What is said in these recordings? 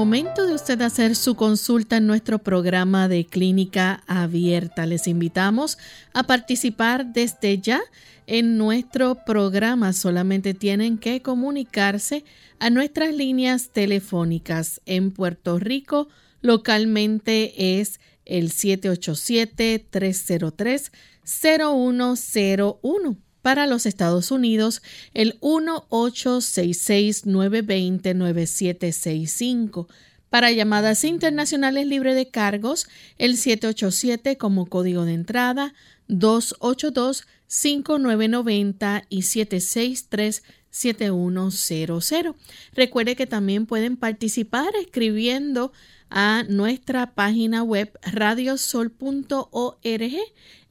Momento de usted hacer su consulta en nuestro programa de clínica abierta. Les invitamos a participar desde ya en nuestro programa. Solamente tienen que comunicarse a nuestras líneas telefónicas en Puerto Rico. Localmente es el 787-303-0101 para los Estados Unidos, el 1-866-920-9765. Para llamadas internacionales libre de cargos, el 787 como código de entrada, 282-5990 y 763-7100. Recuerde que también pueden participar escribiendo a nuestra página web radiosol.org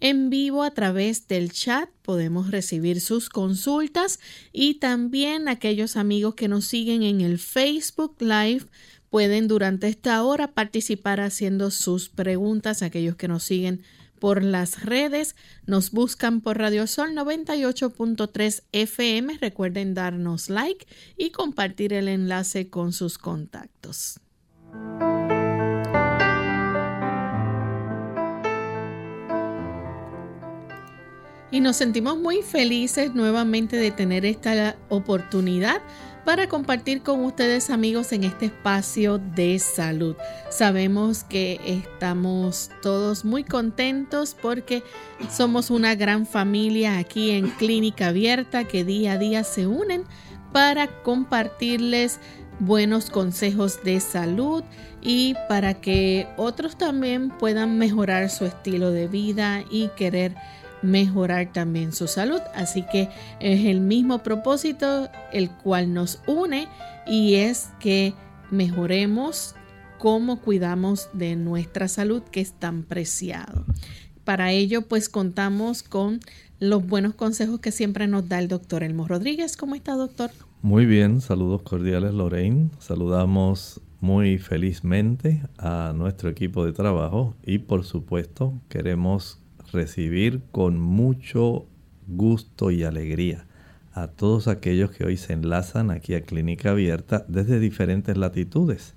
en vivo a través del chat. Podemos recibir sus consultas y también aquellos amigos que nos siguen en el Facebook Live pueden durante esta hora participar haciendo sus preguntas. Aquellos que nos siguen por las redes nos buscan por Radio Sol 98.3 FM. Recuerden darnos like y compartir el enlace con sus contactos. Y nos sentimos muy felices nuevamente de tener esta oportunidad para compartir con ustedes amigos en este espacio de salud. Sabemos que estamos todos muy contentos porque somos una gran familia aquí en Clínica Abierta que día a día se unen para compartirles buenos consejos de salud y para que otros también puedan mejorar su estilo de vida y querer mejorar también su salud. Así que es el mismo propósito el cual nos une y es que mejoremos cómo cuidamos de nuestra salud que es tan preciado. Para ello pues contamos con los buenos consejos que siempre nos da el doctor Elmo Rodríguez. ¿Cómo está doctor? Muy bien, saludos cordiales Lorraine. Saludamos muy felizmente a nuestro equipo de trabajo y por supuesto queremos recibir con mucho gusto y alegría a todos aquellos que hoy se enlazan aquí a Clínica Abierta desde diferentes latitudes.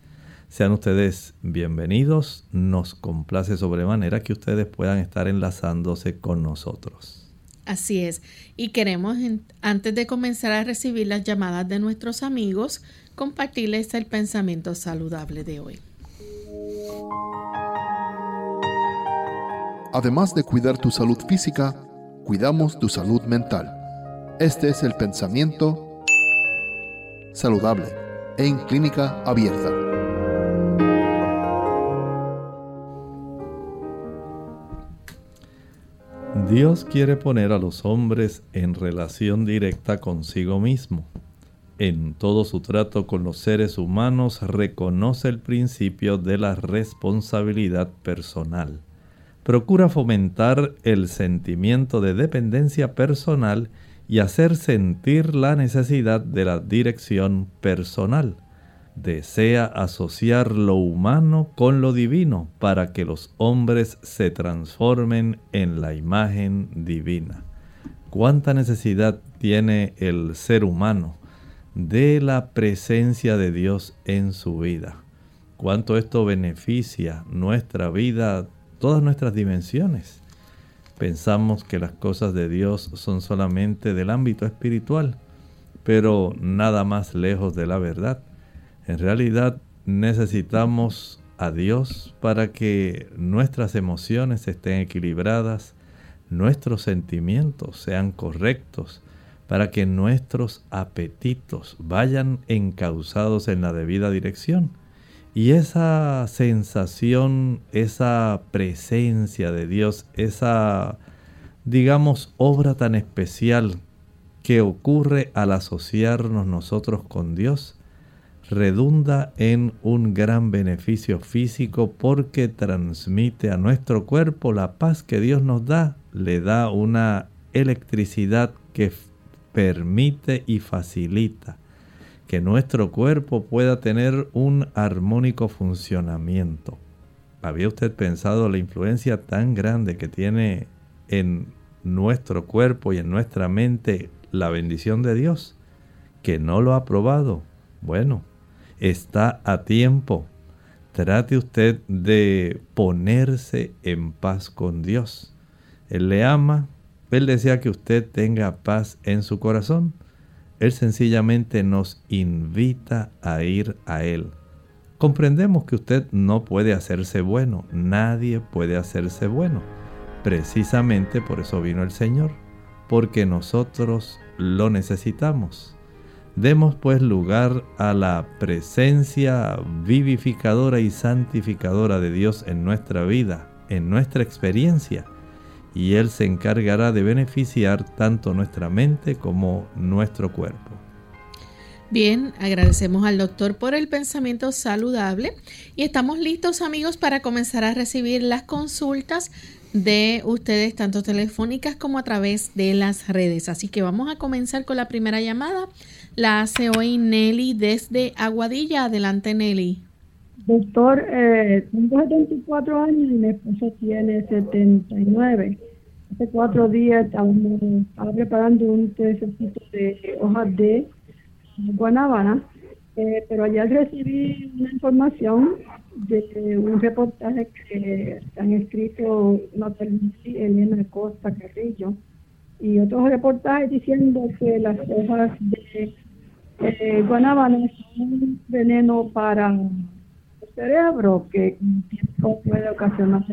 Sean ustedes bienvenidos, nos complace sobremanera que ustedes puedan estar enlazándose con nosotros. Así es, y queremos antes de comenzar a recibir las llamadas de nuestros amigos, compartirles el pensamiento saludable de hoy. Además de cuidar tu salud física, cuidamos tu salud mental. Este es el pensamiento saludable en clínica abierta. Dios quiere poner a los hombres en relación directa consigo mismo. En todo su trato con los seres humanos reconoce el principio de la responsabilidad personal procura fomentar el sentimiento de dependencia personal y hacer sentir la necesidad de la dirección personal. Desea asociar lo humano con lo divino para que los hombres se transformen en la imagen divina. ¿Cuánta necesidad tiene el ser humano de la presencia de Dios en su vida? ¿Cuánto esto beneficia nuestra vida todas nuestras dimensiones. Pensamos que las cosas de Dios son solamente del ámbito espiritual, pero nada más lejos de la verdad. En realidad necesitamos a Dios para que nuestras emociones estén equilibradas, nuestros sentimientos sean correctos, para que nuestros apetitos vayan encauzados en la debida dirección y esa sensación, esa presencia de Dios, esa digamos, obra tan especial que ocurre al asociarnos nosotros con Dios redunda en un gran beneficio físico porque transmite a nuestro cuerpo la paz que Dios nos da, le da una electricidad que permite y facilita que nuestro cuerpo pueda tener un armónico funcionamiento. ¿Había usted pensado la influencia tan grande que tiene en nuestro cuerpo y en nuestra mente la bendición de Dios? Que no lo ha probado. Bueno, está a tiempo. Trate usted de ponerse en paz con Dios. Él le ama, Él desea que usted tenga paz en su corazón. Él sencillamente nos invita a ir a Él. Comprendemos que usted no puede hacerse bueno, nadie puede hacerse bueno. Precisamente por eso vino el Señor, porque nosotros lo necesitamos. Demos pues lugar a la presencia vivificadora y santificadora de Dios en nuestra vida, en nuestra experiencia, y Él se encargará de beneficiar tanto nuestra mente como nuestro cuerpo. Bien, agradecemos al doctor por el pensamiento saludable y estamos listos amigos para comenzar a recibir las consultas de ustedes, tanto telefónicas como a través de las redes. Así que vamos a comenzar con la primera llamada. La hace hoy Nelly desde Aguadilla. Adelante, Nelly. Doctor, eh, tengo 74 años y mi esposo tiene 79. Hace cuatro días estaba preparando un tececito de hojas de guanábana, eh, pero ayer recibí una información de un reportaje que han escrito Elena Costa Carrillo y otros reportajes diciendo que las hojas de eh, guanábana son un veneno para cerebro que puede ocasionar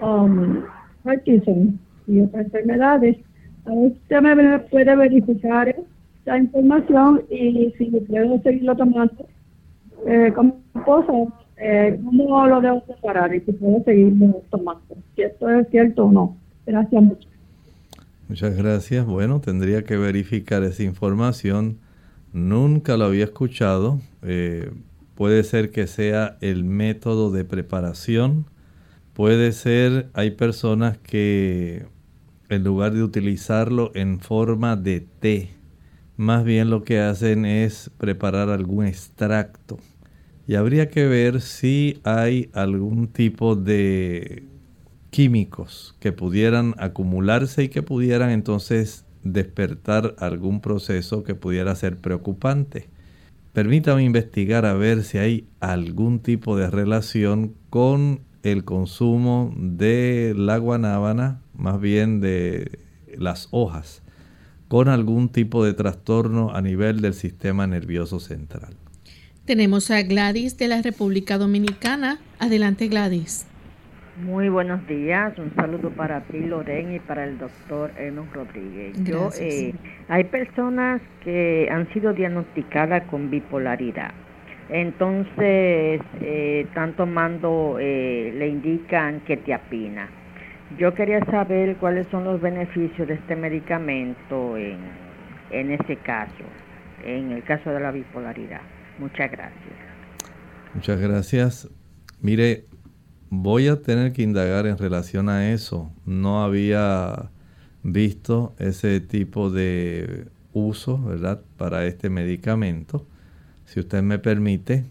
um, y otras enfermedades. A usted me puede verificar esta información y si puedo seguirlo tomando eh, como eh, ¿cómo lo debo separar y si puedo seguirlo tomando? Si esto es cierto o no. Gracias mucho. Muchas gracias. Bueno, tendría que verificar esa información Nunca lo había escuchado. Eh, puede ser que sea el método de preparación. Puede ser, hay personas que en lugar de utilizarlo en forma de té, más bien lo que hacen es preparar algún extracto. Y habría que ver si hay algún tipo de químicos que pudieran acumularse y que pudieran entonces despertar algún proceso que pudiera ser preocupante. Permítame investigar a ver si hay algún tipo de relación con el consumo de la guanábana, más bien de las hojas, con algún tipo de trastorno a nivel del sistema nervioso central. Tenemos a Gladys de la República Dominicana. Adelante Gladys. Muy buenos días, un saludo para ti Loren y para el doctor Eno Rodríguez. Yo, eh, hay personas que han sido diagnosticadas con bipolaridad. Entonces, eh, están tomando, eh, le indican que te apina. Yo quería saber cuáles son los beneficios de este medicamento en, en ese caso, en el caso de la bipolaridad. Muchas gracias. Muchas gracias. Mire, voy a tener que indagar en relación a eso. No había visto ese tipo de uso, ¿verdad?, para este medicamento. Si usted me permite,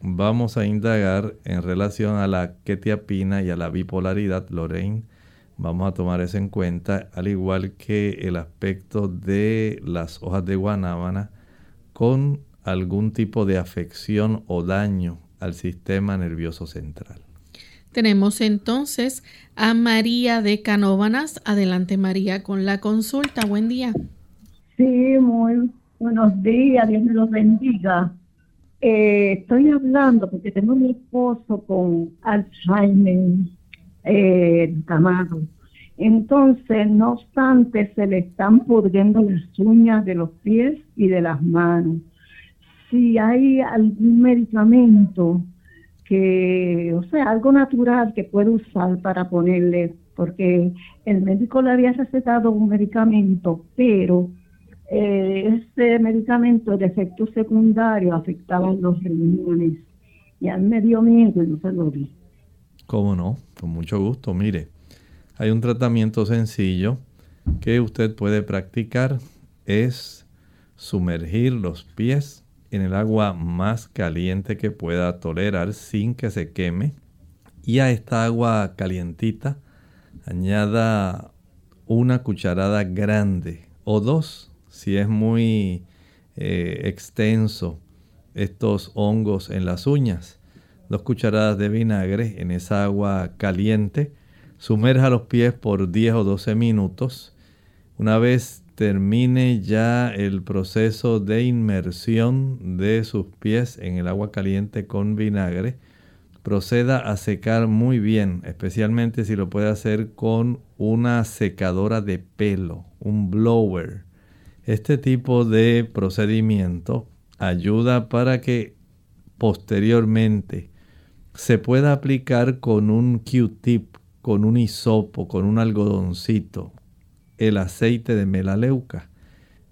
vamos a indagar en relación a la quetiapina y a la bipolaridad, Lorraine. Vamos a tomar eso en cuenta, al igual que el aspecto de las hojas de guanábana con algún tipo de afección o daño al sistema nervioso central. Tenemos entonces a María de Canóvanas. Adelante María con la consulta. Buen día. Sí, muy buenos días. Dios me los bendiga. Eh, estoy hablando porque tengo a mi esposo con Alzheimer eh, Entonces, no obstante, se le están pudriendo las uñas de los pies y de las manos. Si hay algún medicamento que, o sea, algo natural que puede usar para ponerle porque el médico le había recetado un medicamento, pero eh, ese medicamento de efecto secundario afectaba los riñones. Y a mí me dio miedo y no se lo di. ¿Cómo no? Con mucho gusto. Mire, hay un tratamiento sencillo que usted puede practicar. Es sumergir los pies en el agua más caliente que pueda tolerar sin que se queme. Y a esta agua calientita añada una cucharada grande o dos si es muy eh, extenso estos hongos en las uñas. Dos cucharadas de vinagre en esa agua caliente. Sumerja los pies por 10 o 12 minutos. Una vez termine ya el proceso de inmersión de sus pies en el agua caliente con vinagre, proceda a secar muy bien, especialmente si lo puede hacer con una secadora de pelo, un blower. Este tipo de procedimiento ayuda para que posteriormente se pueda aplicar con un Q-tip, con un hisopo, con un algodoncito, el aceite de melaleuca.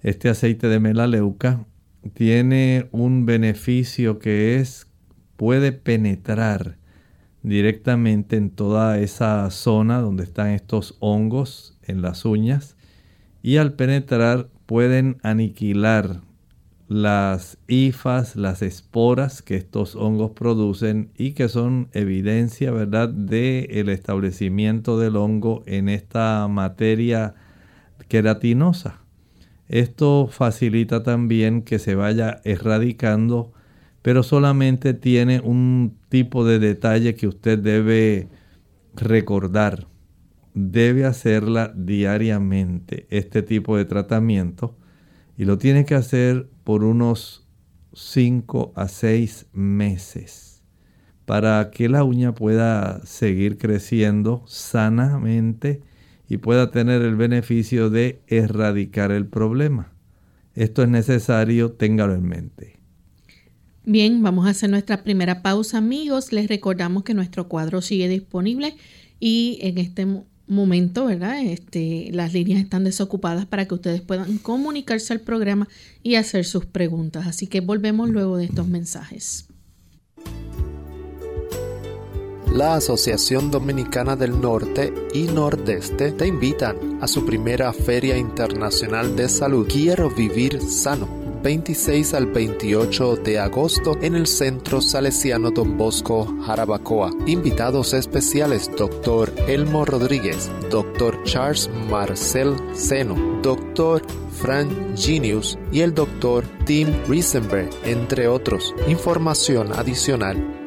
Este aceite de melaleuca tiene un beneficio que es puede penetrar directamente en toda esa zona donde están estos hongos en las uñas y al penetrar pueden aniquilar las hifas, las esporas que estos hongos producen y que son evidencia, ¿verdad?, del el establecimiento del hongo en esta materia queratinosa. Esto facilita también que se vaya erradicando, pero solamente tiene un tipo de detalle que usted debe recordar. Debe hacerla diariamente, este tipo de tratamiento, y lo tiene que hacer por unos 5 a 6 meses para que la uña pueda seguir creciendo sanamente y pueda tener el beneficio de erradicar el problema. Esto es necesario, téngalo en mente. Bien, vamos a hacer nuestra primera pausa amigos. Les recordamos que nuestro cuadro sigue disponible y en este momento, ¿verdad? Este, las líneas están desocupadas para que ustedes puedan comunicarse al programa y hacer sus preguntas. Así que volvemos luego de estos mensajes. La Asociación Dominicana del Norte y Nordeste te invitan a su primera Feria Internacional de Salud. Quiero vivir sano 26 al 28 de agosto en el Centro Salesiano Don Bosco, Jarabacoa. Invitados especiales Dr. Elmo Rodríguez, Dr. Charles Marcel Seno, Dr. Frank Genius y el Dr. Tim Riesenberg, entre otros. Información adicional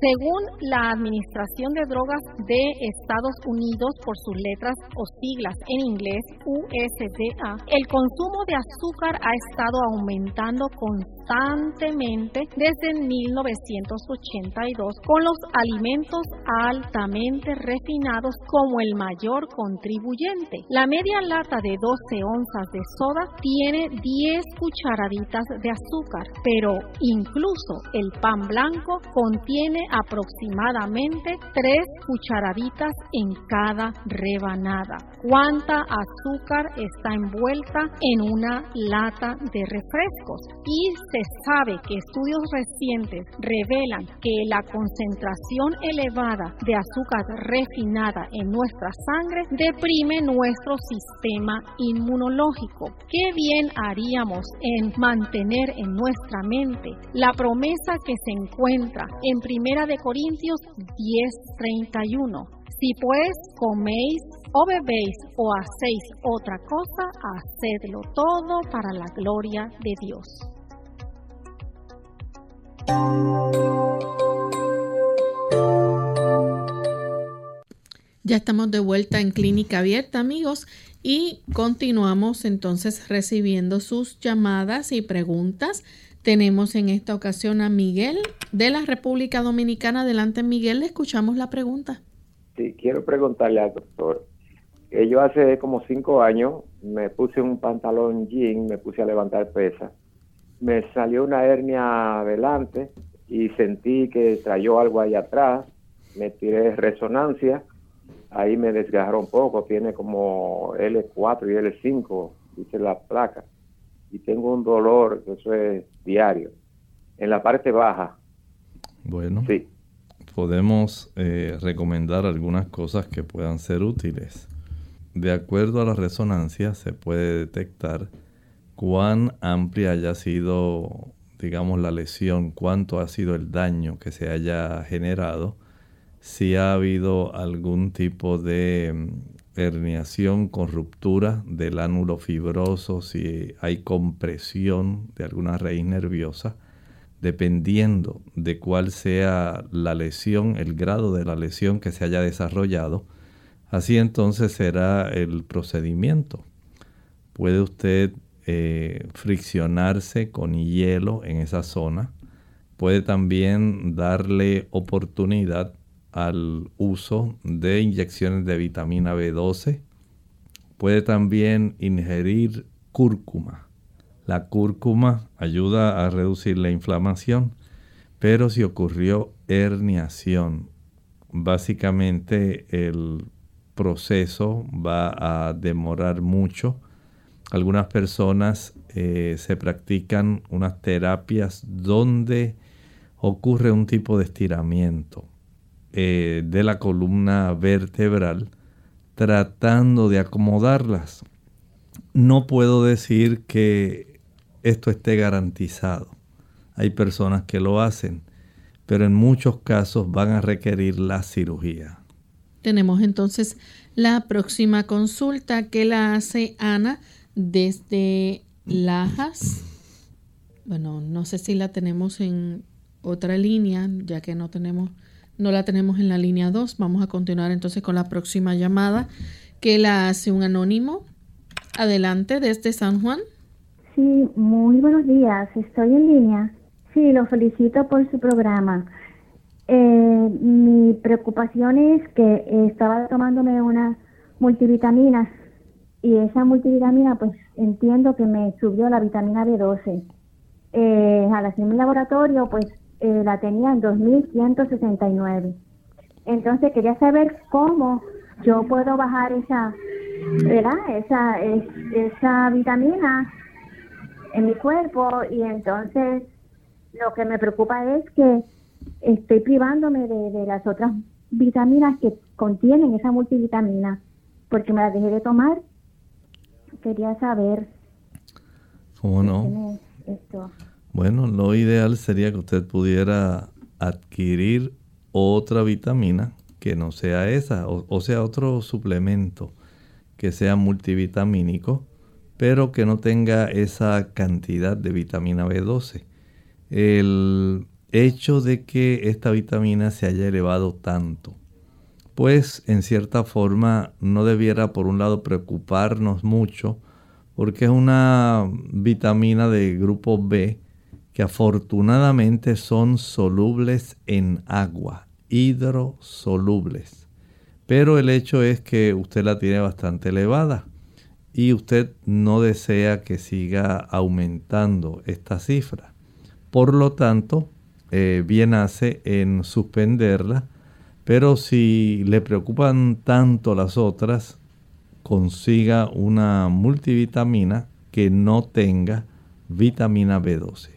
Según la Administración de Drogas de Estados Unidos, por sus letras o siglas en inglés, USDA, el consumo de azúcar ha estado aumentando constantemente desde 1982, con los alimentos altamente refinados como el mayor contribuyente. La media lata de 12 onzas de soda tiene 10 cucharaditas de azúcar, pero incluso el pan blanco contiene aproximadamente 3 cucharaditas en cada rebanada. ¿Cuánta azúcar está envuelta en una lata de refrescos? Y se sabe que estudios recientes revelan que la concentración elevada de azúcar refinada en nuestra sangre deprime nuestro sistema inmunológico. ¿Qué bien haríamos en mantener en nuestra mente la promesa que se encuentra en Primera de Corintios 10:31? Si pues coméis o bebéis o hacéis otra cosa, hacedlo todo para la gloria de Dios. Ya estamos de vuelta en Clínica Abierta, amigos, y continuamos entonces recibiendo sus llamadas y preguntas. Tenemos en esta ocasión a Miguel de la República Dominicana. Adelante, Miguel, le escuchamos la pregunta. Sí, quiero preguntarle al doctor. yo hace como cinco años me puse un pantalón jean, me puse a levantar pesas. Me salió una hernia adelante y sentí que trayó algo ahí atrás. Me tiré resonancia ahí me desgarró un poco, tiene como L4 y L5, dice la placa, y tengo un dolor, eso es diario, en la parte baja. Bueno, sí. podemos eh, recomendar algunas cosas que puedan ser útiles. De acuerdo a la resonancia se puede detectar cuán amplia haya sido, digamos, la lesión, cuánto ha sido el daño que se haya generado si ha habido algún tipo de mm, herniación con ruptura del ánulo fibroso, si hay compresión de alguna raíz nerviosa, dependiendo de cuál sea la lesión, el grado de la lesión que se haya desarrollado, así entonces será el procedimiento. Puede usted eh, friccionarse con hielo en esa zona, puede también darle oportunidad al uso de inyecciones de vitamina B12. Puede también ingerir cúrcuma. La cúrcuma ayuda a reducir la inflamación, pero si ocurrió herniación, básicamente el proceso va a demorar mucho. Algunas personas eh, se practican unas terapias donde ocurre un tipo de estiramiento eh, de la columna vertebral tratando de acomodarlas. No puedo decir que esto esté garantizado. Hay personas que lo hacen, pero en muchos casos van a requerir la cirugía. Tenemos entonces la próxima consulta que la hace Ana desde Lajas. Bueno, no sé si la tenemos en otra línea, ya que no tenemos no la tenemos en la línea 2. Vamos a continuar entonces con la próxima llamada que la hace un anónimo. Adelante desde San Juan. Sí, muy buenos días. Estoy en línea. Sí, lo felicito por su programa. Eh, mi preocupación es que estaba tomándome unas multivitaminas y esa multivitamina pues entiendo que me subió la vitamina B12. Eh, al hacer mi laboratorio pues eh, la tenía en 2169. Entonces quería saber cómo yo puedo bajar esa, ¿verdad? Esa, esa vitamina en mi cuerpo y entonces lo que me preocupa es que estoy privándome de, las otras vitaminas que contienen esa multivitamina porque me las dejé de tomar. Quería saber. ¿Cómo no? Esto. Bueno, lo ideal sería que usted pudiera adquirir otra vitamina que no sea esa, o, sea, otro suplemento que sea multivitamínico, pero que no tenga esa cantidad de vitamina B12. El hecho de que esta vitamina se haya elevado tanto, pues en cierta forma no debiera por un lado preocuparnos mucho, porque es una vitamina de grupo B que afortunadamente son solubles en agua, hidrosolubles. Pero el hecho es que usted la tiene bastante elevada y usted no desea que siga aumentando esta cifra. Por lo tanto, eh, bien hace en suspenderla, pero si le preocupan tanto las otras, consiga una multivitamina que no tenga vitamina B12.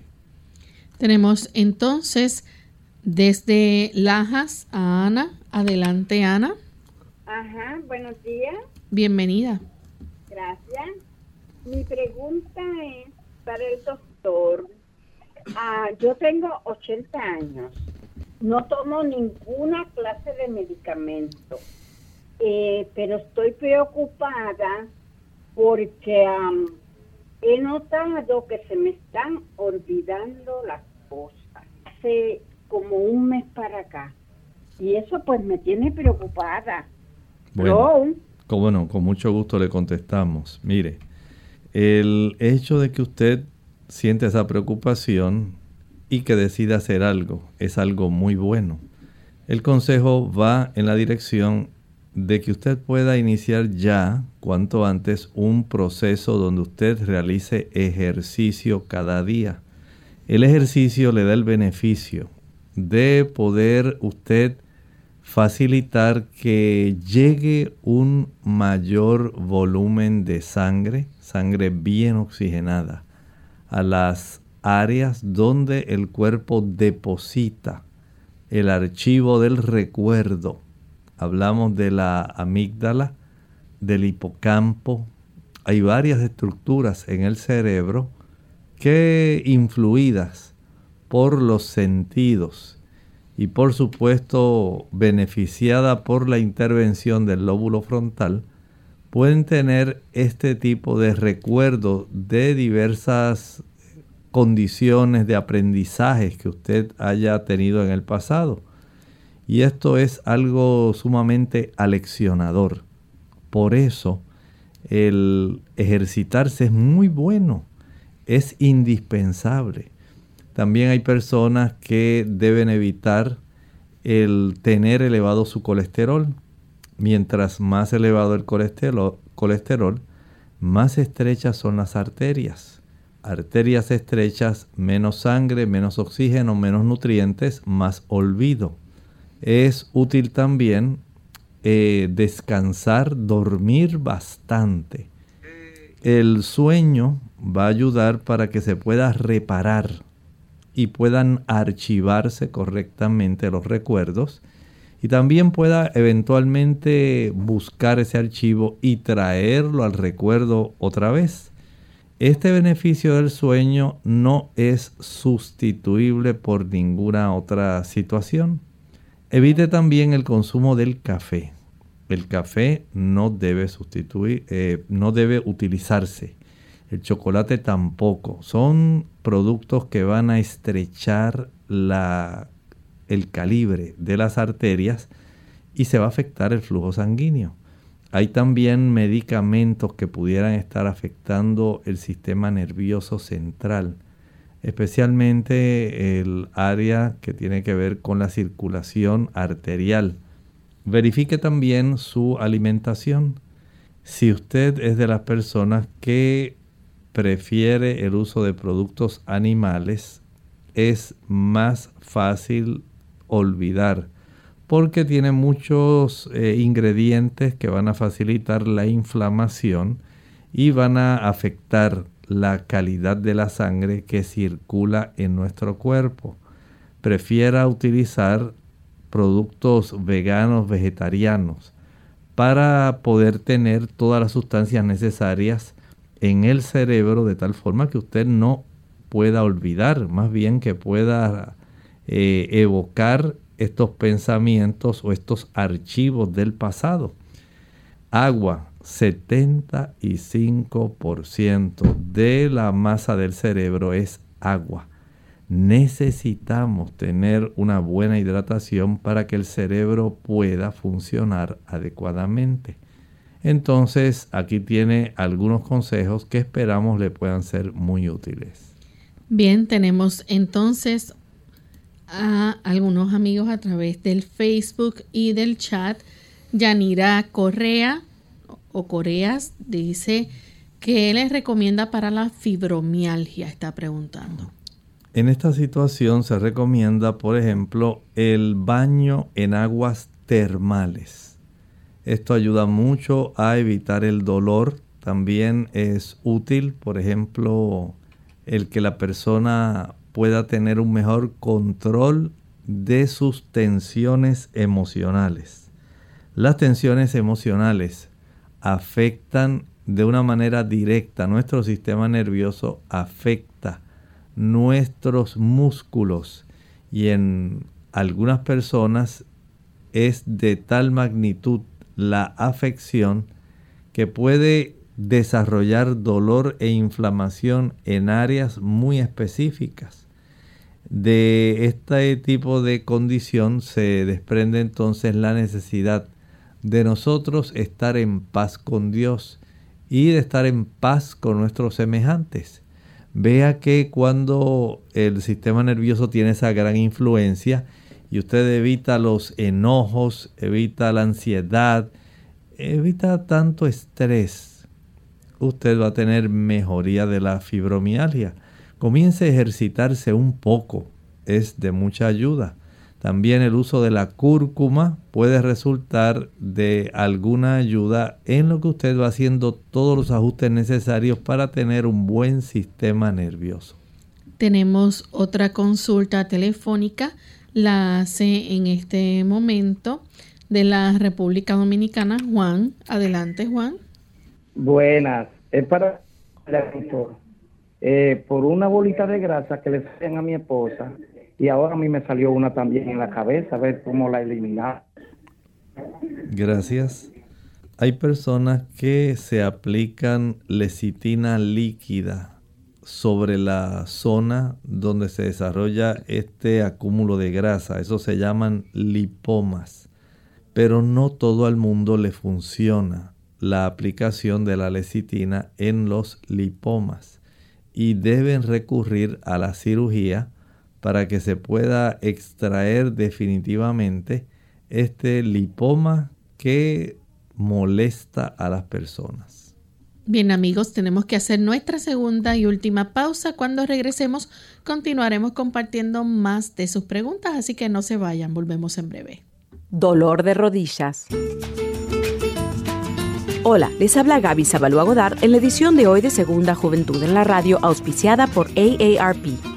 Tenemos entonces desde Lajas a Ana. Adelante, Ana. Ajá, buenos días. Bienvenida. Gracias. Mi pregunta es para el doctor. Ah, yo tengo 80 años. No tomo ninguna clase de medicamento. eh, pero estoy preocupada porque he notado que se me están olvidando las cosas. Hace como un mes para acá. Y eso pues me tiene preocupada. Bueno, cómo no, con mucho gusto le contestamos. Mire, el hecho de que usted siente esa preocupación y que decida hacer algo es algo muy bueno. El consejo va en la dirección de que usted pueda iniciar ya, cuanto antes, un proceso donde usted realice ejercicio cada día. El ejercicio le da el beneficio de poder usted facilitar que llegue un mayor volumen de sangre, sangre bien oxigenada, a las áreas donde el cuerpo deposita el archivo del recuerdo. Hablamos de la amígdala, del hipocampo. Hay varias estructuras en el cerebro que influidas por los sentidos y por supuesto beneficiada por la intervención del lóbulo frontal, pueden tener este tipo de recuerdo de diversas condiciones de aprendizajes que usted haya tenido en el pasado. Y esto es algo sumamente aleccionador. Por eso el ejercitarse es muy bueno, es indispensable. También hay personas que deben evitar el tener elevado su colesterol. Mientras más elevado el colesterol, más estrechas son las arterias. Arterias estrechas, menos sangre, menos oxígeno, menos nutrientes, más olvido. Es útil también eh, descansar, dormir bastante. El sueño va a ayudar para que se pueda reparar y puedan archivarse correctamente los recuerdos y también pueda eventualmente buscar ese archivo y traerlo al recuerdo otra vez. Este beneficio del sueño no es sustituible por ninguna otra situación. Evite también el consumo del café. El café no debe sustituir, eh, no debe utilizarse el chocolate tampoco. Son productos que van a estrechar el calibre de las arterias y se va a afectar el flujo sanguíneo. Hay también medicamentos que pudieran estar afectando el sistema nervioso central, especialmente el área que tiene que ver con la circulación arterial. Verifique también su alimentación. Si usted es de las personas que prefiere el uso de productos animales, es más fácil olvidar porque tiene muchos eh, ingredientes que van a facilitar la inflamación y van a afectar la calidad de la sangre que circula en nuestro cuerpo. Prefiera utilizar productos veganos, vegetarianos, para poder tener todas las sustancias necesarias en el cerebro de tal forma que usted no pueda olvidar, más bien que pueda eh, evocar estos pensamientos o estos archivos del pasado. Agua, 75% de la masa del cerebro es agua. Necesitamos tener una buena hidratación para que el cerebro pueda funcionar adecuadamente. Entonces aquí tiene algunos consejos que esperamos le puedan ser muy útiles. Bien, tenemos entonces a algunos amigos a través del Facebook y del chat. Yanira Correa o Coreas dice que les recomienda para la fibromialgia, está preguntando. En esta situación se recomienda, por ejemplo, el baño en aguas termales esto ayuda mucho a evitar el dolor. También es útil, por ejemplo, el que la persona pueda tener un mejor control de sus tensiones emocionales. Las tensiones emocionales afectan de una manera directa nuestro sistema nervioso, afecta nuestros músculos y en algunas personas es de tal magnitud la afección que puede desarrollar dolor e inflamación en áreas muy específicas. De este tipo de condición se desprende entonces la necesidad de nosotros estar en paz con Dios y de estar en paz con nuestros semejantes. Vea que cuando el sistema nervioso tiene esa gran influencia y usted evita los enojos, evita la ansiedad, evita tanto estrés, usted va a tener mejoría de la fibromialgia. Comience a ejercitarse un poco, es de mucha ayuda. También el uso de la cúrcuma puede resultar de alguna ayuda en lo que usted va haciendo todos los ajustes necesarios para tener un buen sistema nervioso. Tenemos otra consulta telefónica, la hace en este momento de la República Dominicana, Juan. Adelante, Juan. Buenas, es para eh, por una bolita de grasa que le salen a mi esposa, y ahora a mí me salió una también en la cabeza, a ver cómo la eliminar. Gracias. Hay personas que se aplican lecitina líquida sobre la zona donde se desarrolla este acúmulo de grasa. Eso se llaman lipomas. Pero no todo el mundo le funciona la aplicación de la lecitina en los lipomas y deben recurrir a la cirugía para que se pueda extraer definitivamente este lipoma que molesta a las personas. Bien amigos, tenemos que hacer nuestra segunda y última pausa. Cuando regresemos continuaremos compartiendo más de sus preguntas, así que no se vayan, volvemos en breve. Dolor de rodillas. Hola, les habla Gaby Zabalúa Godard en la edición de hoy de Segunda Juventud en la Radio, auspiciada por AARP.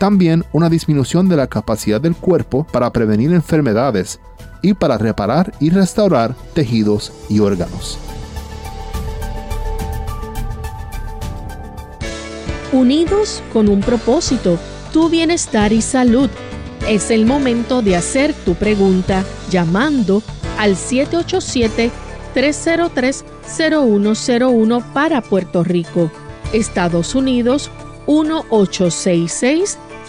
También una disminución de la capacidad del cuerpo para prevenir enfermedades y para reparar y restaurar tejidos y órganos. Unidos con un propósito tu bienestar y salud. Es el momento de hacer tu pregunta llamando al 787-303-0101 para Puerto Rico, Estados Unidos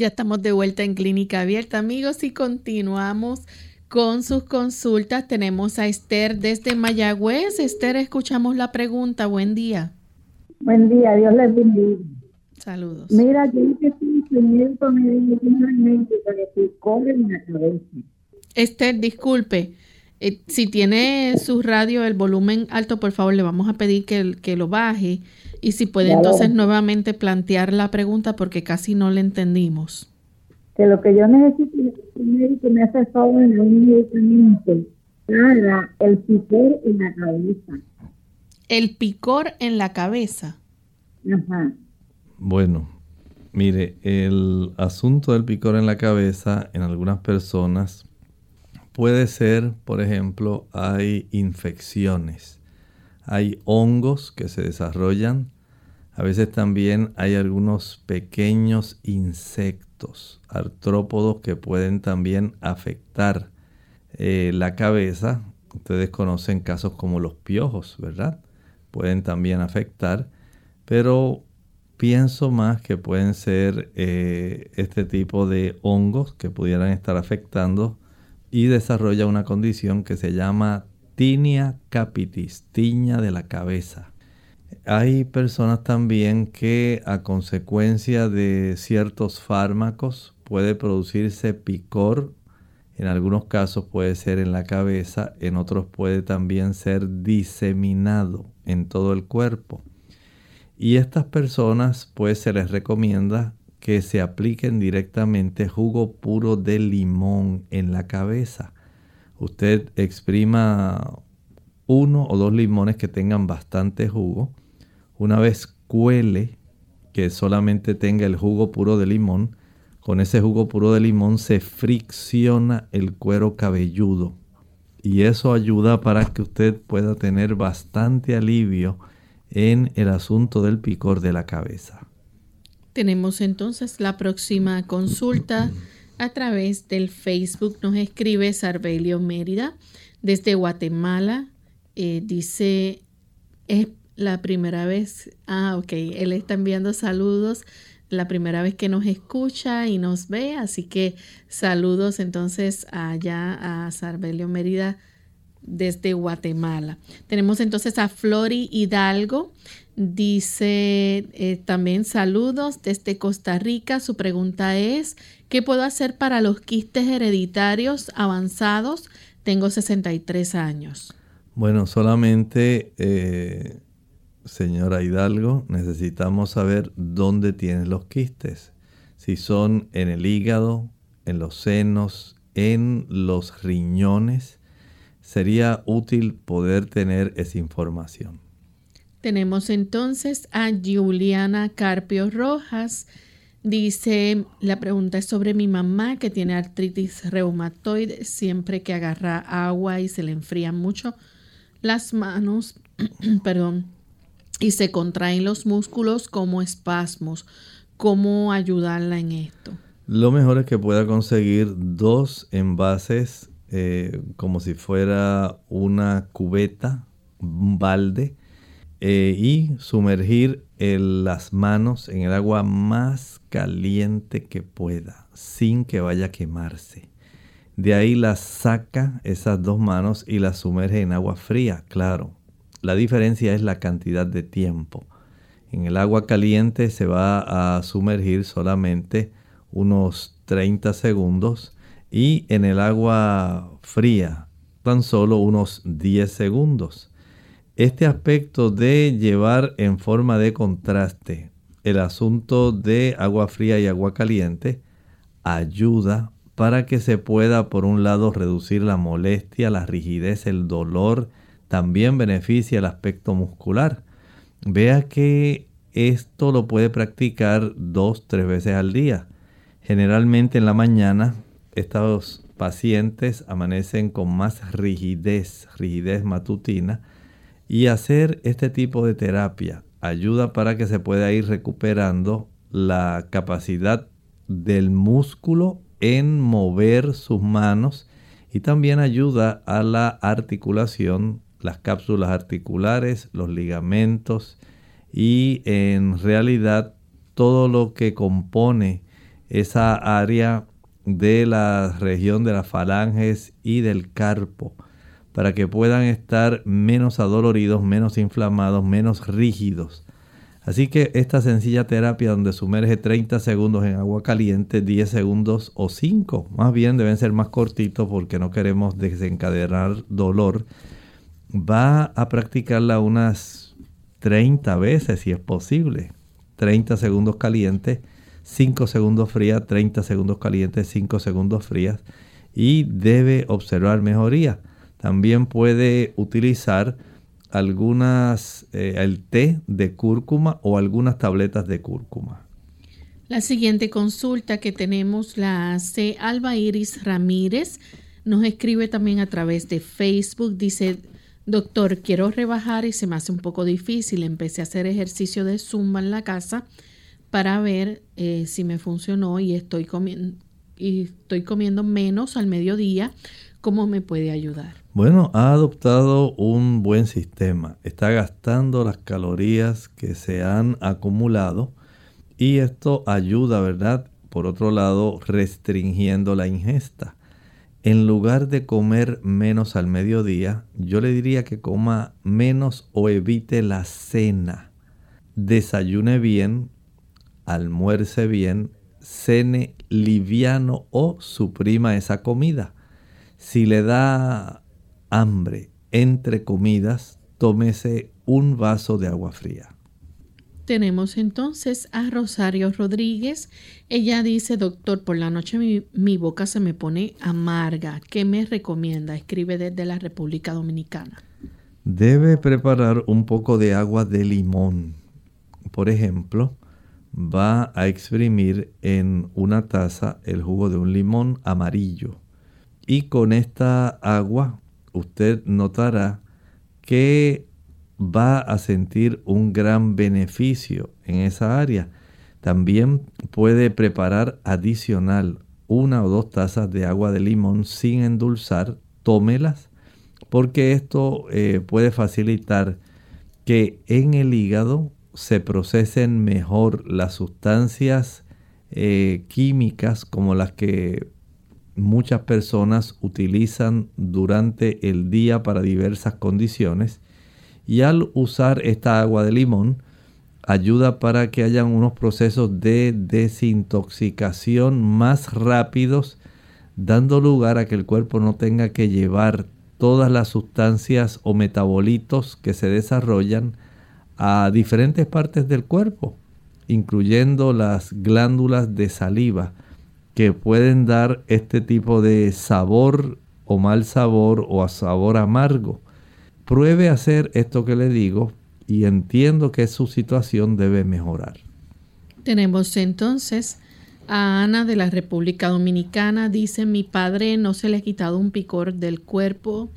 Ya estamos de vuelta en Clínica Abierta, amigos, y continuamos con sus consultas. Tenemos a Esther desde Mayagüez. Esther, escuchamos la pregunta. Buen día. Buen día, Dios les bendiga. Saludos. Mira, yo hice un seguimiento médico para que corre en la cabeza. Esther, disculpe. Eh, si tiene su radio, el volumen alto, por favor, le vamos a pedir que, que lo baje. Y si puede entonces nuevamente plantear la pregunta porque casi no le entendimos. Que lo que yo necesito es que el médico me asesore en un medicamento para el picor en la cabeza. El picor en la cabeza. Ajá. Bueno, mire, el asunto del picor en la cabeza en algunas personas puede ser, por ejemplo, hay infecciones, hay hongos que se desarrollan, a veces también hay algunos pequeños insectos, artrópodos que pueden también afectar eh, la cabeza. Ustedes conocen casos como los piojos, ¿verdad? Pueden también afectar, pero pienso más que pueden ser eh, este tipo de hongos que pudieran estar afectando y desarrolla una condición que se llama tinea capitis, tiña de la cabeza. Hay personas también que a consecuencia de ciertos fármacos puede producirse picor. En algunos casos puede ser en la cabeza, en otros puede también ser diseminado en todo el cuerpo. Y estas personas pues se les recomienda que se apliquen directamente jugo puro de limón en la cabeza. Usted exprima uno o dos limones que tengan bastante jugo. Una vez cuele que solamente tenga el jugo puro de limón, con ese jugo puro de limón se fricciona el cuero cabelludo. Y eso ayuda para que usted pueda tener bastante alivio en el asunto del picor de la cabeza. Tenemos entonces la próxima consulta a través del Facebook. Nos escribe Sarbelio Mérida desde Guatemala. Eh, dice, es la primera vez, ah, ok, él está enviando saludos, la primera vez que nos escucha y nos ve, así que saludos entonces allá a Sarbelio Mérida desde Guatemala. Tenemos entonces a Flori Hidalgo Dice eh, también saludos desde Costa Rica. Su pregunta es, ¿qué puedo hacer para los quistes hereditarios avanzados? Tengo 63 años. Bueno, solamente, eh, señora Hidalgo, necesitamos saber dónde tienen los quistes. Si son en el hígado, en los senos, en los riñones, sería útil poder tener esa información. Tenemos entonces a Juliana Carpio Rojas. Dice, la pregunta es sobre mi mamá que tiene artritis reumatoide. Siempre que agarra agua y se le enfrían mucho las manos, perdón, y se contraen los músculos como espasmos. ¿Cómo ayudarla en esto? Lo mejor es que pueda conseguir dos envases eh, como si fuera una cubeta, un balde eh, y sumergir las manos en el agua más caliente que pueda, sin que vaya a quemarse. De ahí las saca esas dos manos y las sumerge en agua fría, claro. La diferencia es la cantidad de tiempo. En el agua caliente se va a sumergir solamente unos 30 segundos y en el agua fría tan solo unos 10 segundos. Este aspecto de llevar en forma de contraste el asunto de agua fría y agua caliente ayuda para que se pueda, por un lado, reducir la molestia, la rigidez, el dolor, también beneficia el aspecto muscular. Vea que esto lo puede practicar dos, tres veces al día. Generalmente en la mañana estos pacientes amanecen con más rigidez, rigidez matutina, y hacer este tipo de terapia ayuda para que se pueda ir recuperando la capacidad del músculo en mover sus manos y también ayuda a la articulación, las cápsulas articulares, los ligamentos y en realidad todo lo que compone esa área de la región de las falanges y del carpo para que puedan estar menos adoloridos, menos inflamados, menos rígidos. Así que esta sencilla terapia donde sumerge 30 segundos en agua caliente, 10 segundos o 5, más bien deben ser más cortitos porque no queremos desencadenar dolor, va a practicarla unas 30 veces si es posible. 30 segundos caliente, 5 segundos fría, 30 segundos caliente, 5 segundos frías y debe observar mejoría. También puede utilizar algunas, eh, el té de cúrcuma o algunas tabletas de cúrcuma. La siguiente consulta que tenemos la hace Alba Iris Ramírez. Nos escribe también a través de Facebook. Dice, doctor, quiero rebajar y se me hace un poco difícil. Empecé a hacer ejercicio de zumba en la casa para ver eh, si me funcionó y estoy, y estoy comiendo menos al mediodía. ¿Cómo me puede ayudar? Bueno, ha adoptado un buen sistema. Está gastando las calorías que se han acumulado y esto ayuda, ¿verdad? Por otro lado, restringiendo la ingesta. En lugar de comer menos al mediodía, yo le diría que coma menos o evite la cena. Desayune bien, almuerce bien, cene liviano o suprima esa comida. Si le da hambre entre comidas, tómese un vaso de agua fría. Tenemos entonces a Rosario Rodríguez. Ella dice, doctor, por la noche mi, boca se me pone amarga. ¿Qué me recomienda? Escribe desde la República Dominicana. Debe preparar un poco de agua de limón. Por ejemplo, va a exprimir en una taza el jugo de un limón amarillo. Y con esta agua usted notará que va a sentir un gran beneficio en esa área. También puede preparar adicional una o dos tazas de agua de limón sin endulzar, tómelas, porque esto eh, puede facilitar que en el hígado se procesen mejor las sustancias eh, químicas como las que muchas personas utilizan durante el día para diversas condiciones y al usar esta agua de limón ayuda para que hayan unos procesos de desintoxicación más rápidos dando lugar a que el cuerpo no tenga que llevar todas las sustancias o metabolitos que se desarrollan a diferentes partes del cuerpo, incluyendo las glándulas de saliva que pueden dar este tipo de sabor o mal sabor o a sabor amargo. Pruebe a hacer esto que le digo y entiendo que su situación debe mejorar. Tenemos entonces a Ana de la República Dominicana. Dice, mi padre no se le ha quitado un picor del cuerpo.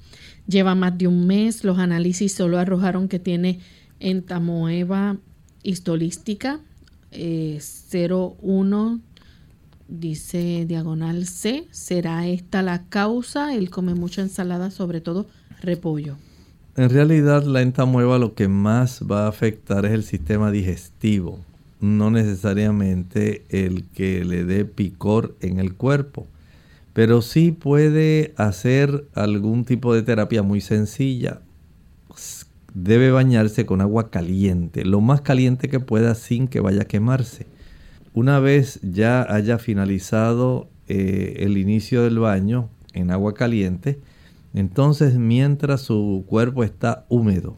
Lleva más de un mes. Los análisis solo arrojaron que tiene entamoeba histolística eh, 01 dice diagonal C, ¿será esta la causa? Él come mucha ensalada, sobre todo repollo. En realidad la entamueva lo que más va a afectar es el sistema digestivo, no necesariamente el que le dé picor en el cuerpo, pero sí puede hacer algún tipo de terapia muy sencilla. Debe bañarse con agua caliente, lo más caliente que pueda sin que vaya a quemarse una vez ya haya finalizado eh, el inicio del baño en agua caliente, entonces mientras su cuerpo está húmedo,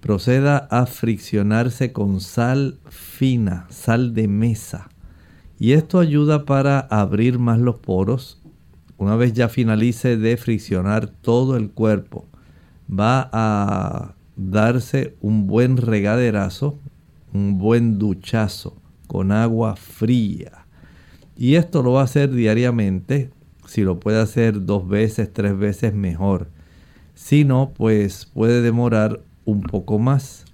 proceda a friccionarse con sal fina, sal de mesa. Y esto ayuda para abrir más los poros. Una vez ya finalice de friccionar todo el cuerpo, va a darse un buen regaderazo, un buen duchazo con agua fría. Y esto lo va a hacer diariamente. Si lo puede hacer dos veces, tres veces, mejor. Si no, pues puede demorar un poco más.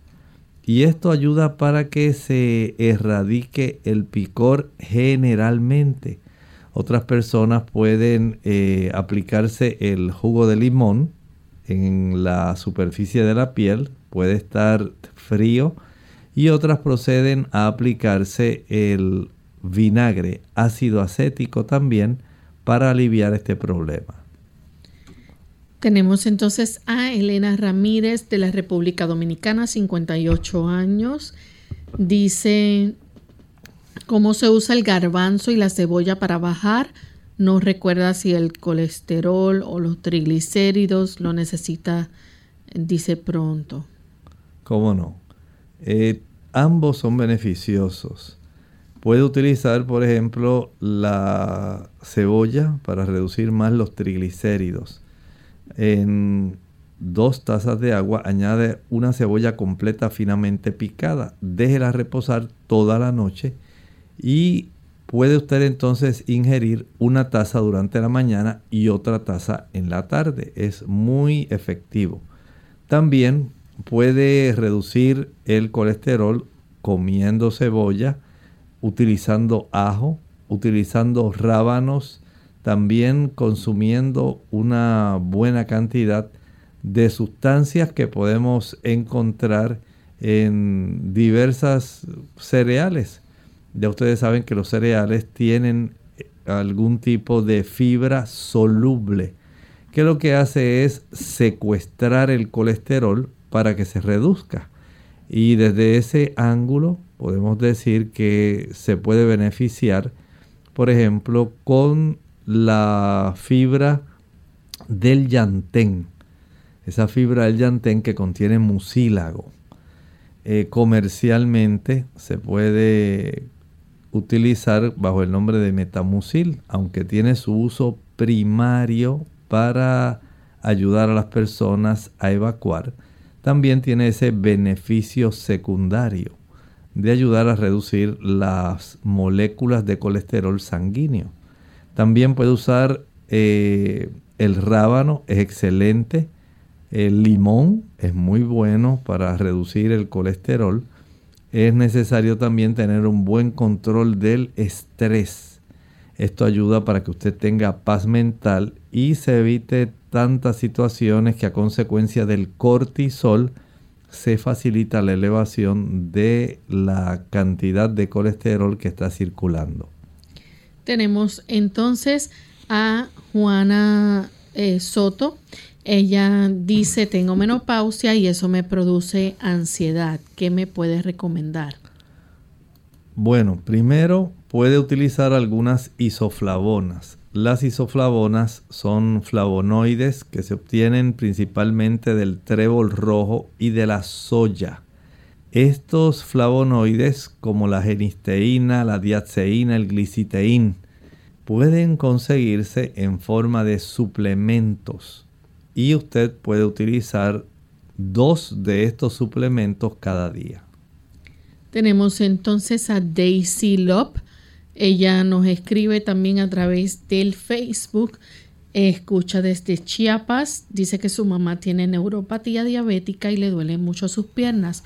Y esto ayuda para que se erradique el picor generalmente. Otras personas pueden eh, aplicarse el jugo de limón en la superficie de la piel. Puede estar frío y otras proceden a aplicarse el vinagre ácido acético también para aliviar este problema. Tenemos entonces a Elena Ramírez de la República Dominicana, 58 años. Dice, ¿cómo se usa el garbanzo y la cebolla para bajar? No recuerda si el colesterol o los triglicéridos lo necesita, dice pronto. ¿Cómo no? Eh, ambos son beneficiosos. Puede utilizar, por ejemplo, la cebolla para reducir más los triglicéridos. En dos tazas de agua añade una cebolla completa finamente picada. Déjela reposar toda la noche y puede usted entonces ingerir una taza durante la mañana y otra taza en la tarde. Es muy efectivo. También puede reducir el colesterol comiendo cebolla, utilizando ajo, utilizando rábanos, también consumiendo una buena cantidad de sustancias que podemos encontrar en diversas cereales. Ya ustedes saben que los cereales tienen algún tipo de fibra soluble, que lo que hace es secuestrar el colesterol para que se reduzca. Y desde ese ángulo podemos decir que se puede beneficiar, por ejemplo, con la fibra del llantén. Esa fibra del llantén que contiene mucílago. Eh, comercialmente se puede utilizar bajo el nombre de metamucil, aunque tiene su uso primario para ayudar a las personas a evacuar también tiene ese beneficio secundario de ayudar a reducir las moléculas de colesterol sanguíneo. También puede usar eh, el rábano, es excelente. El limón es muy bueno para reducir el colesterol. Es necesario también tener un buen control del estrés. Esto ayuda para que usted tenga paz mental y se evite tantas situaciones que a consecuencia del cortisol se facilita la elevación de la cantidad de colesterol que está circulando. Tenemos entonces a Juana eh, Soto. Ella dice, tengo menopausia y eso me produce ansiedad. ¿Qué me puede recomendar? Bueno, primero puede utilizar algunas isoflavonas. Las isoflavonas son flavonoides que se obtienen principalmente del trébol rojo y de la soya. Estos flavonoides, como la genisteína, la diaceína, el gliciteín, pueden conseguirse en forma de suplementos y usted puede utilizar dos de estos suplementos cada día. Tenemos entonces a Daisy Lop ella nos escribe también a través del Facebook. Escucha desde Chiapas. Dice que su mamá tiene neuropatía diabética y le duelen mucho sus piernas.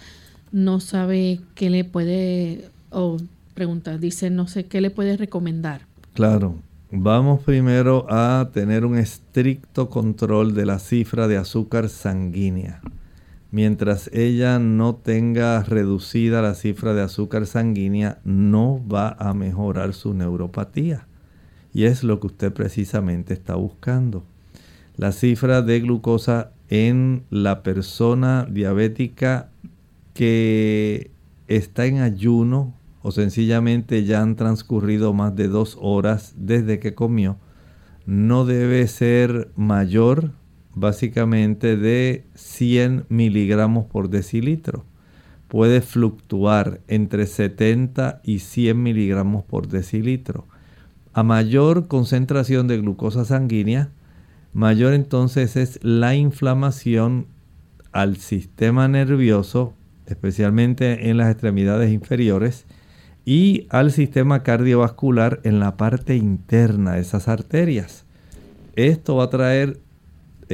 No sabe qué le puede, o pregunta, dice, no sé qué le puede recomendar. Claro. Vamos primero a tener un estricto control de la cifra de azúcar sanguínea mientras ella no tenga reducida la cifra de azúcar sanguínea, no va a mejorar su neuropatía. Y es lo que usted precisamente está buscando. La cifra de glucosa en la persona diabética que está en ayuno o sencillamente ya han transcurrido más de dos horas desde que comió, no debe ser mayor básicamente de 100 miligramos por decilitro. Puede fluctuar entre 70 y 100 miligramos por decilitro. A mayor concentración de glucosa sanguínea, mayor entonces es la inflamación al sistema nervioso, especialmente en las extremidades inferiores, y al sistema cardiovascular en la parte interna de esas arterias. Esto va a traer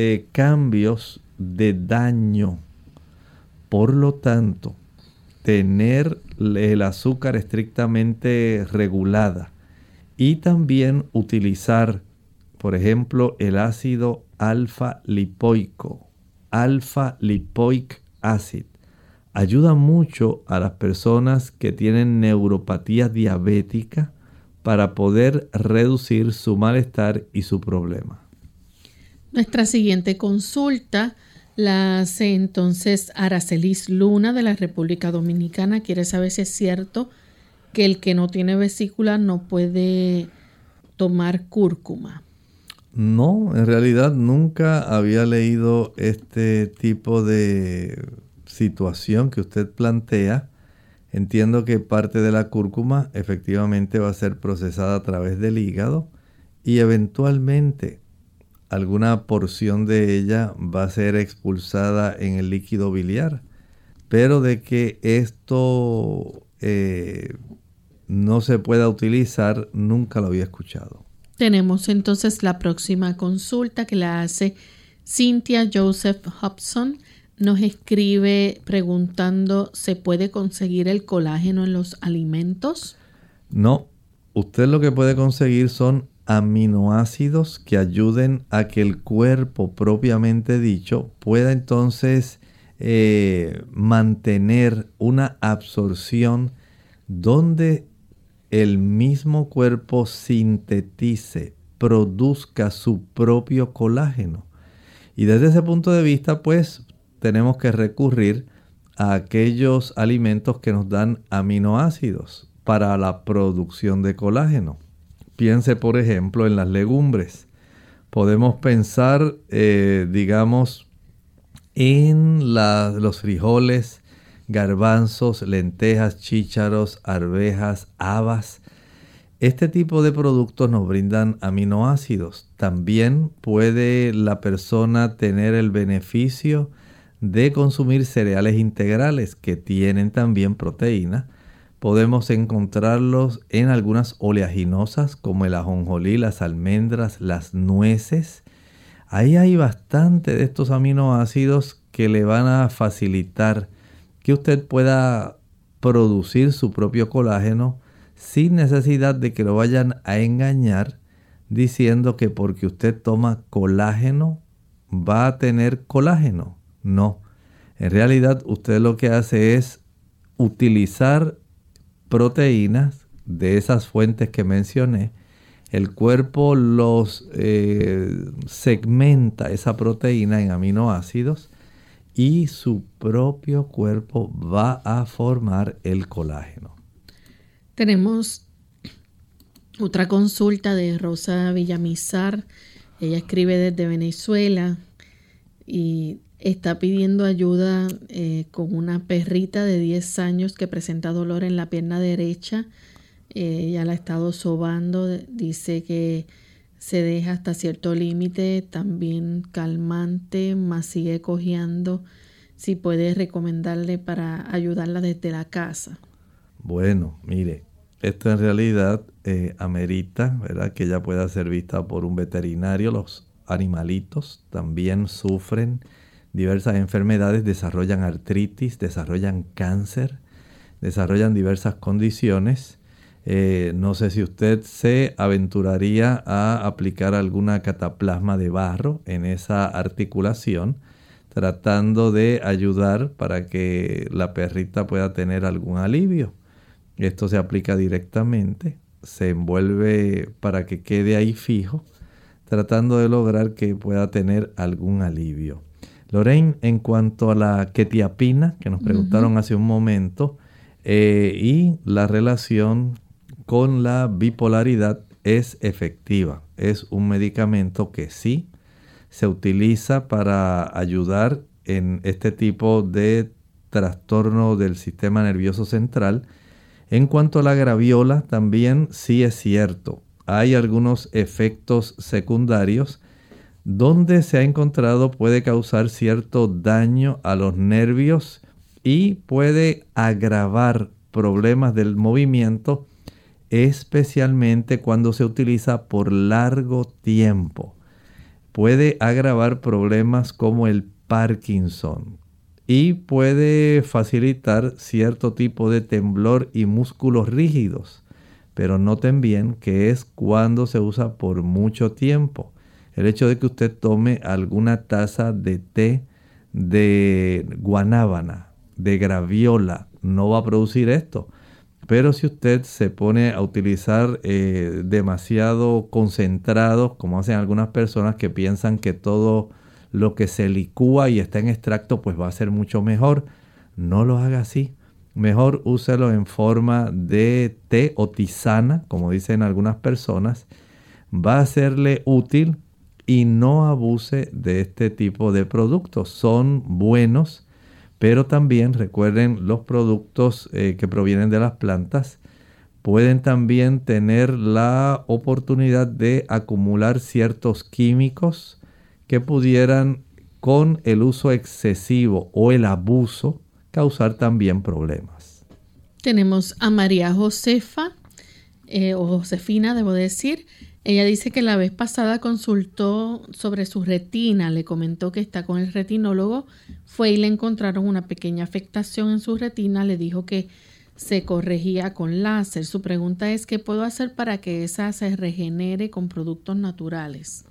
eh, cambios de daño. Por lo tanto, tener el azúcar estrictamente regulada y también utilizar, por ejemplo, el ácido alfa lipoico, alfa lipoic acid, ayuda mucho a las personas que tienen neuropatía diabética para poder reducir su malestar y su problema. Nuestra siguiente consulta la hace entonces Aracelis Luna de la República Dominicana. Quiere saber si es cierto que el que no tiene vesícula no puede tomar cúrcuma. No, en realidad nunca había leído este tipo de situación que usted plantea. Entiendo que parte de la cúrcuma efectivamente va a ser procesada a través del hígado y eventualmente alguna porción de ella va a ser expulsada en el líquido biliar. Pero de que esto eh, no se pueda utilizar, nunca lo había escuchado. Tenemos entonces la próxima consulta que la hace Cynthia Joseph Hobson. Nos escribe preguntando, ¿se puede conseguir el colágeno en los alimentos? No, usted lo que puede conseguir son aminoácidos que ayuden a que el cuerpo propiamente dicho pueda entonces eh, mantener una absorción donde el mismo cuerpo sintetice, produzca su propio colágeno. Y desde ese punto de vista, pues tenemos que recurrir a aquellos alimentos que nos dan aminoácidos para la producción de colágeno. Piense, por ejemplo, en las legumbres. Podemos pensar, eh, digamos, en los frijoles, garbanzos, lentejas, chícharos, arvejas, habas. Este tipo de productos nos brindan aminoácidos. También puede la persona tener el beneficio de consumir cereales integrales que tienen también proteína. Podemos encontrarlos en algunas oleaginosas como el ajonjolí, las almendras, las nueces. Ahí hay bastante de estos aminoácidos que le van a facilitar que usted pueda producir su propio colágeno sin necesidad de que lo vayan a engañar diciendo que porque usted toma colágeno va a tener colágeno. No, en realidad usted lo que hace es utilizar proteínas de esas fuentes que mencioné. El cuerpo los eh, segmenta esa proteína en aminoácidos y su propio cuerpo va a formar el colágeno. Tenemos otra consulta de Rosa Villamizar. Ella escribe desde Venezuela y está pidiendo ayuda eh, con una perrita de 10 años que presenta dolor en la pierna derecha. Eh, ella la ha estado sobando. Dice que se deja hasta cierto límite, también calmante, más sigue cojeando. Si puedes recomendarle para ayudarla desde la casa. Bueno, mire, esto en realidad eh, amerita, ¿verdad? Que ella pueda ser vista por un veterinario. Los animalitos también sufren diversas enfermedades, desarrollan artritis, desarrollan cáncer, desarrollan diversas condiciones eh, no sé si usted se aventuraría a aplicar alguna cataplasma de barro en esa articulación, tratando de ayudar para que la perrita pueda tener algún alivio. Esto se aplica directamente, se envuelve para que quede ahí fijo, tratando de lograr que pueda tener algún alivio. Lorraine, en cuanto a la ketiapina, que nos preguntaron hace un momento, eh, y la relación con la bipolaridad es efectiva. Es un medicamento que sí se utiliza para ayudar en este tipo de trastorno del sistema nervioso central. En cuanto a la graviola, también sí es cierto. Hay algunos efectos secundarios donde se ha encontrado puede causar cierto daño a los nervios y puede agravar problemas del movimiento especialmente cuando se utiliza por largo tiempo. Puede agravar problemas como el Parkinson y puede facilitar cierto tipo de temblor y músculos rígidos. Pero noten bien que es cuando se usa por mucho tiempo. El hecho de que usted tome alguna taza de té de guanábana de graviola no va a producir esto. Pero si usted se pone a utilizar eh, demasiado concentrados, como hacen algunas personas que piensan que todo lo que se licúa y está en extracto, pues va a ser mucho mejor, no lo haga así. Mejor úselo en forma de té o tisana, como dicen algunas personas. Va a serle útil y no abuse de este tipo de productos. Son buenos pero también recuerden los productos eh, que provienen de las plantas pueden también tener la oportunidad de acumular ciertos químicos que pudieran con el uso excesivo o el abuso causar también problemas. Tenemos a María Josefa, eh, o Josefina, debo decir. Ella dice que la vez pasada consultó sobre su retina, le comentó que está con el retinólogo, fue y le encontraron una pequeña afectación en su retina, le dijo que se corregía con láser. Su pregunta es, ¿qué puedo hacer para que esa se regenere con productos naturales?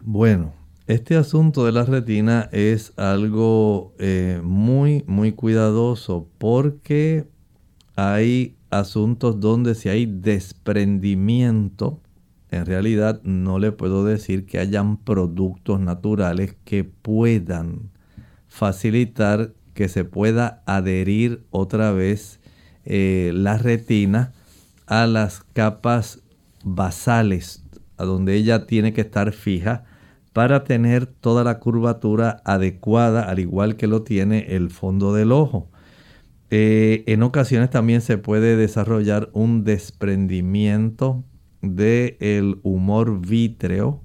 Bueno, este asunto de la retina es algo eh, muy, muy cuidadoso porque hay asuntos donde si hay desprendimiento, en realidad no le puedo decir que hayan productos naturales que puedan facilitar que se pueda adherir otra vez eh, la retina a las capas basales, a donde ella tiene que estar fija para tener toda la curvatura adecuada, al igual que lo tiene el fondo del ojo. Eh, en ocasiones también se puede desarrollar un desprendimiento del humor vítreo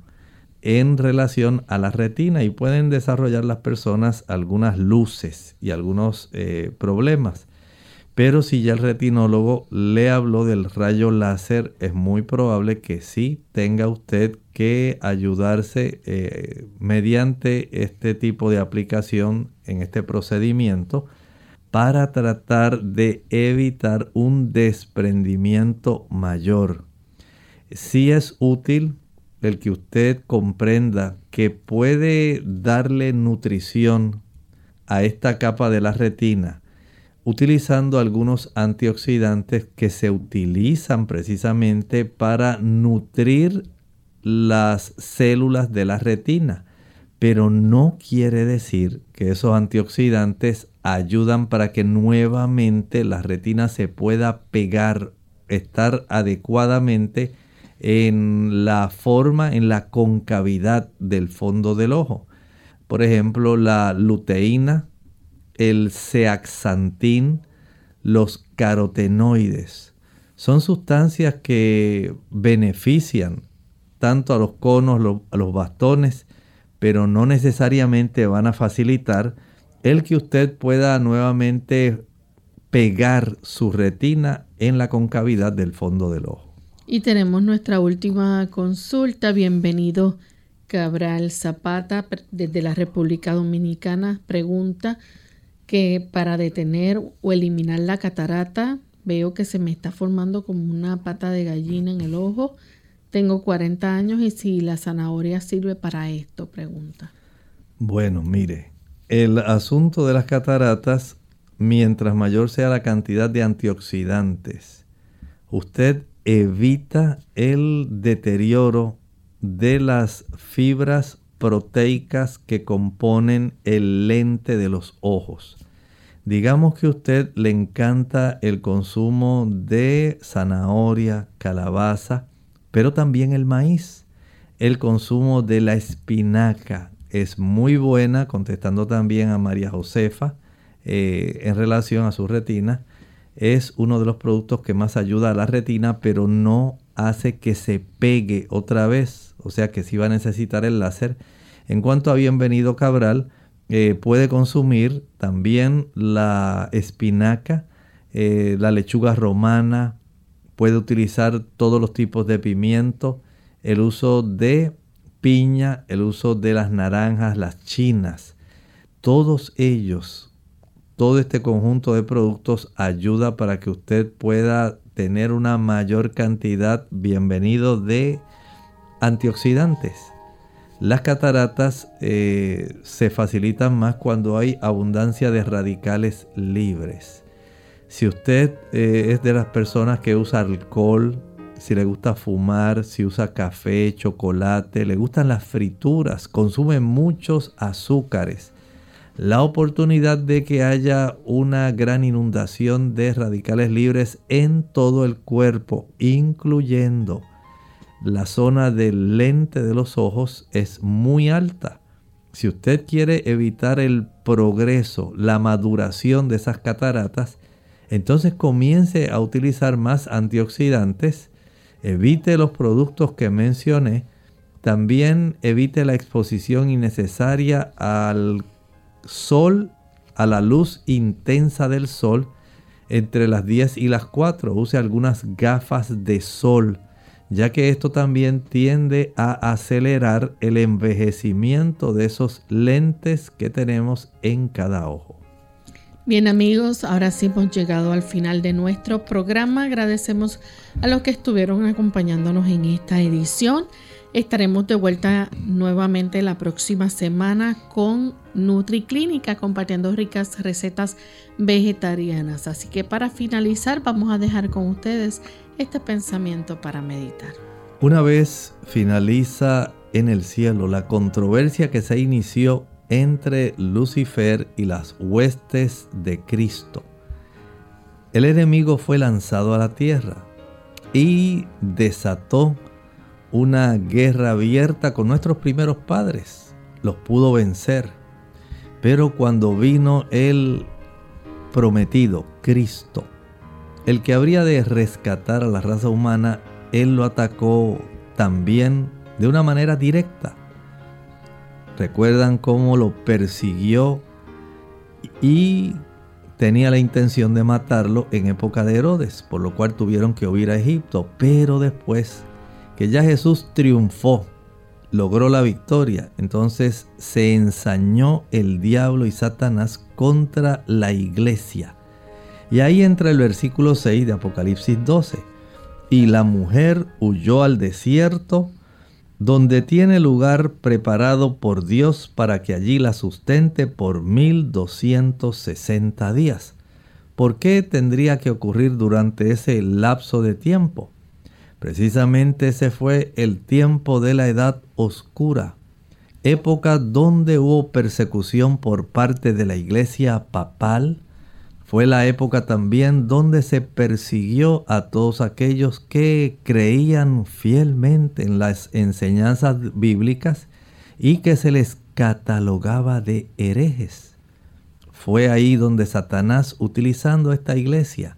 en relación a la retina y pueden desarrollar las personas algunas luces y algunos eh, problemas. Pero si ya el retinólogo le habló del rayo láser, es muy probable que sí tenga usted que ayudarse eh, mediante este tipo de aplicación en este procedimiento para tratar de evitar un desprendimiento mayor. Si es útil el que usted comprenda que puede darle nutrición a esta capa de la retina utilizando algunos antioxidantes que se utilizan precisamente para nutrir las células de la retina. Pero no quiere decir que esos antioxidantes ayudan para que nuevamente la retina se pueda pegar, estar adecuadamente en la forma, en la concavidad del fondo del ojo. Por ejemplo, la luteína, el zeaxantín, los carotenoides. Son sustancias que benefician tanto a los conos, a los bastones, pero no necesariamente van a facilitar el que usted pueda nuevamente pegar su retina en la concavidad del fondo del ojo. Y tenemos nuestra última consulta. Bienvenido Cabral Zapata desde la República Dominicana. Pregunta que para detener o eliminar la catarata veo que se me está formando como una pata de gallina en el ojo. Tengo 40 años y si la zanahoria sirve para esto, pregunta. Bueno, mire, el asunto de las cataratas, mientras mayor sea la cantidad de antioxidantes, usted evita el deterioro de las fibras proteicas que componen el lente de los ojos. Digamos que a usted le encanta el consumo de zanahoria, calabaza, pero también el maíz. El consumo de la espinaca es muy buena, contestando también a María Josefa eh, en relación a su retina es uno de los productos que más ayuda a la retina, pero no hace que se pegue otra vez. O sea que si va a necesitar el láser. En cuanto a Bienvenido Cabral, eh, puede consumir también la espinaca, eh, la lechuga romana, puede utilizar todos los tipos de pimiento, el uso de piña, el uso de las naranjas, las chinas. Todos ellos todo este conjunto de productos ayuda para que usted pueda tener una mayor cantidad, bienvenido, de antioxidantes. Las cataratas eh, se facilitan más cuando hay abundancia de radicales libres. Si usted eh, es de las personas que usa alcohol, si le gusta fumar, si usa café, chocolate, le gustan las frituras, consume muchos azúcares, la oportunidad de que haya una gran inundación de radicales libres en todo el cuerpo, incluyendo la zona del lente de los ojos, es muy alta. Si usted quiere evitar el progreso, la maduración de esas cataratas, entonces comience a utilizar más antioxidantes, evite los productos que mencioné, también evite la exposición innecesaria al sol, a la luz intensa del sol entre las 10 y las 4. Use algunas gafas de sol, ya que esto también tiende a acelerar el envejecimiento de esos lentes que tenemos en cada ojo. Bien amigos, ahora sí hemos llegado al final de nuestro programa. Agradecemos a los que estuvieron acompañándonos en esta edición. Estaremos de vuelta nuevamente la próxima semana con NutriClínica compartiendo ricas recetas vegetarianas. Así que para finalizar vamos a dejar con ustedes este pensamiento para meditar. Una vez finaliza en el cielo la controversia que se inició entre Lucifer y las huestes de Cristo. El enemigo fue lanzado a la tierra y desató una guerra abierta con nuestros primeros padres. Los pudo vencer. Pero cuando vino el prometido, Cristo, el que habría de rescatar a la raza humana, Él lo atacó también de una manera directa Recuerdan cómo lo persiguió y tenía la intención de matarlo en época de Herodes, por lo cual tuvieron que huir a Egipto. Pero después que ya Jesús triunfó, logró la victoria, entonces se ensañó el diablo y Satanás contra la iglesia. Y ahí entra el versículo 6 de Apocalipsis 12. Y la mujer huyó al desierto donde tiene lugar preparado por Dios para que allí la sustente por 1260 días. ¿Por qué tendría que ocurrir durante ese lapso de tiempo? Precisamente ese fue el tiempo de la edad oscura, época donde hubo persecución por parte de la iglesia papal, fue la época también donde se persiguió a todos aquellos que creían fielmente en las enseñanzas bíblicas y que se les catalogaba de herejes. Fue ahí donde Satanás, utilizando esta iglesia,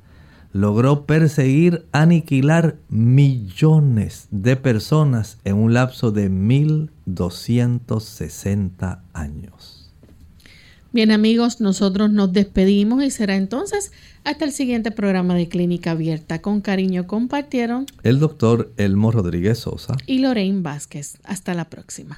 logró perseguir, aniquilar millones de personas en un lapso de 1260 años. Bien amigos, nosotros nos despedimos y será entonces hasta el siguiente programa de Clínica Abierta. Con cariño compartieron el doctor Elmo Rodríguez Sosa y Lorraine Vázquez. Hasta la próxima.